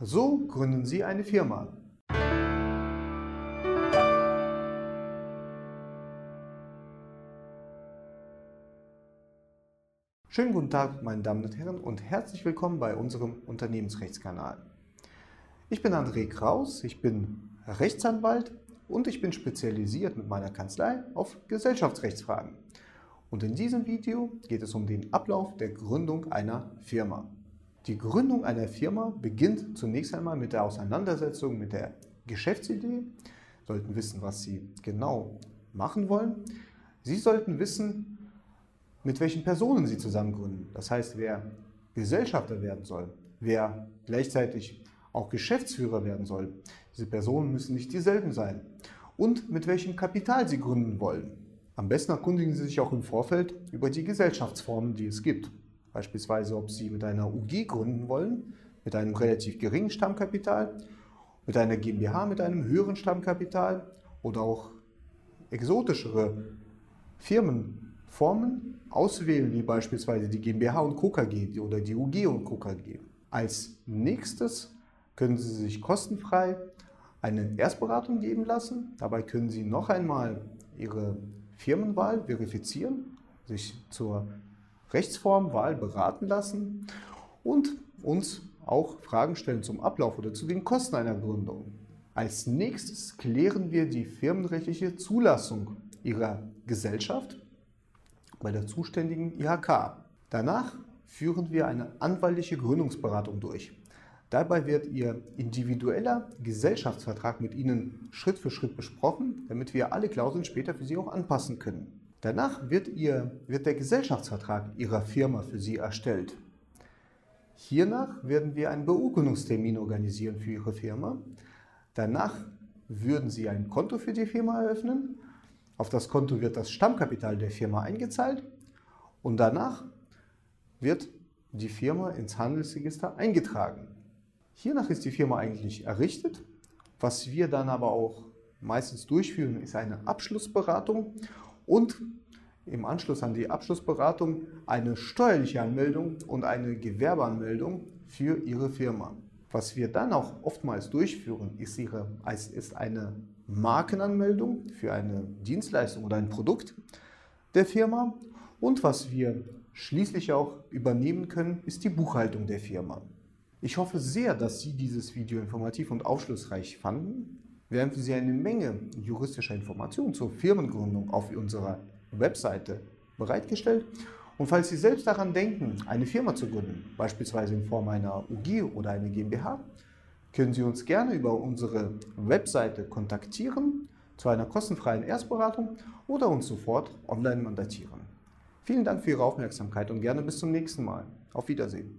So gründen Sie eine Firma. Schönen guten Tag, meine Damen und Herren, und herzlich willkommen bei unserem Unternehmensrechtskanal. Ich bin André Kraus, ich bin Rechtsanwalt und ich bin spezialisiert mit meiner Kanzlei auf Gesellschaftsrechtsfragen. Und in diesem Video geht es um den Ablauf der Gründung einer Firma. Die Gründung einer Firma beginnt zunächst einmal mit der Auseinandersetzung mit der Geschäftsidee. Sie sollten wissen, was Sie genau machen wollen. Sie sollten wissen, mit welchen Personen Sie zusammen gründen. Das heißt, wer Gesellschafter werden soll, wer gleichzeitig auch Geschäftsführer werden soll. Diese Personen müssen nicht dieselben sein. Und mit welchem Kapital Sie gründen wollen. Am besten erkundigen Sie sich auch im Vorfeld über die Gesellschaftsformen, die es gibt. Beispielsweise, ob Sie mit einer UG gründen wollen, mit einem relativ geringen Stammkapital, mit einer GmbH mit einem höheren Stammkapital oder auch exotischere Firmenformen auswählen, wie beispielsweise die GmbH und Co. KG oder die UG und Co. KG. Als nächstes können Sie sich kostenfrei eine Erstberatung geben lassen. Dabei können Sie noch einmal Ihre Firmenwahl verifizieren, sich zur Rechtsformwahl beraten lassen und uns auch Fragen stellen zum Ablauf oder zu den Kosten einer Gründung. Als nächstes klären wir die firmenrechtliche Zulassung Ihrer Gesellschaft bei der zuständigen IHK. Danach führen wir eine anwaltliche Gründungsberatung durch. Dabei wird Ihr individueller Gesellschaftsvertrag mit Ihnen Schritt für Schritt besprochen, damit wir alle Klauseln später für Sie auch anpassen können. Danach wird, ihr, wird der Gesellschaftsvertrag Ihrer Firma für Sie erstellt. Hiernach werden wir einen Beurkundungstermin organisieren für Ihre Firma. Danach würden Sie ein Konto für die Firma eröffnen. Auf das Konto wird das Stammkapital der Firma eingezahlt und danach wird die Firma ins Handelsregister eingetragen. Hiernach ist die Firma eigentlich errichtet. Was wir dann aber auch meistens durchführen, ist eine Abschlussberatung und im Anschluss an die Abschlussberatung eine steuerliche Anmeldung und eine Gewerbeanmeldung für Ihre Firma. Was wir dann auch oftmals durchführen, ist, ihre, ist eine Markenanmeldung für eine Dienstleistung oder ein Produkt der Firma. Und was wir schließlich auch übernehmen können, ist die Buchhaltung der Firma. Ich hoffe sehr, dass Sie dieses Video informativ und aufschlussreich fanden. Wir haben für Sie eine Menge juristischer Informationen zur Firmengründung auf unserer Webseite bereitgestellt. Und falls Sie selbst daran denken, eine Firma zu gründen, beispielsweise in Form einer UG oder einer GmbH, können Sie uns gerne über unsere Webseite kontaktieren zu einer kostenfreien Erstberatung oder uns sofort online mandatieren. Vielen Dank für Ihre Aufmerksamkeit und gerne bis zum nächsten Mal. Auf Wiedersehen.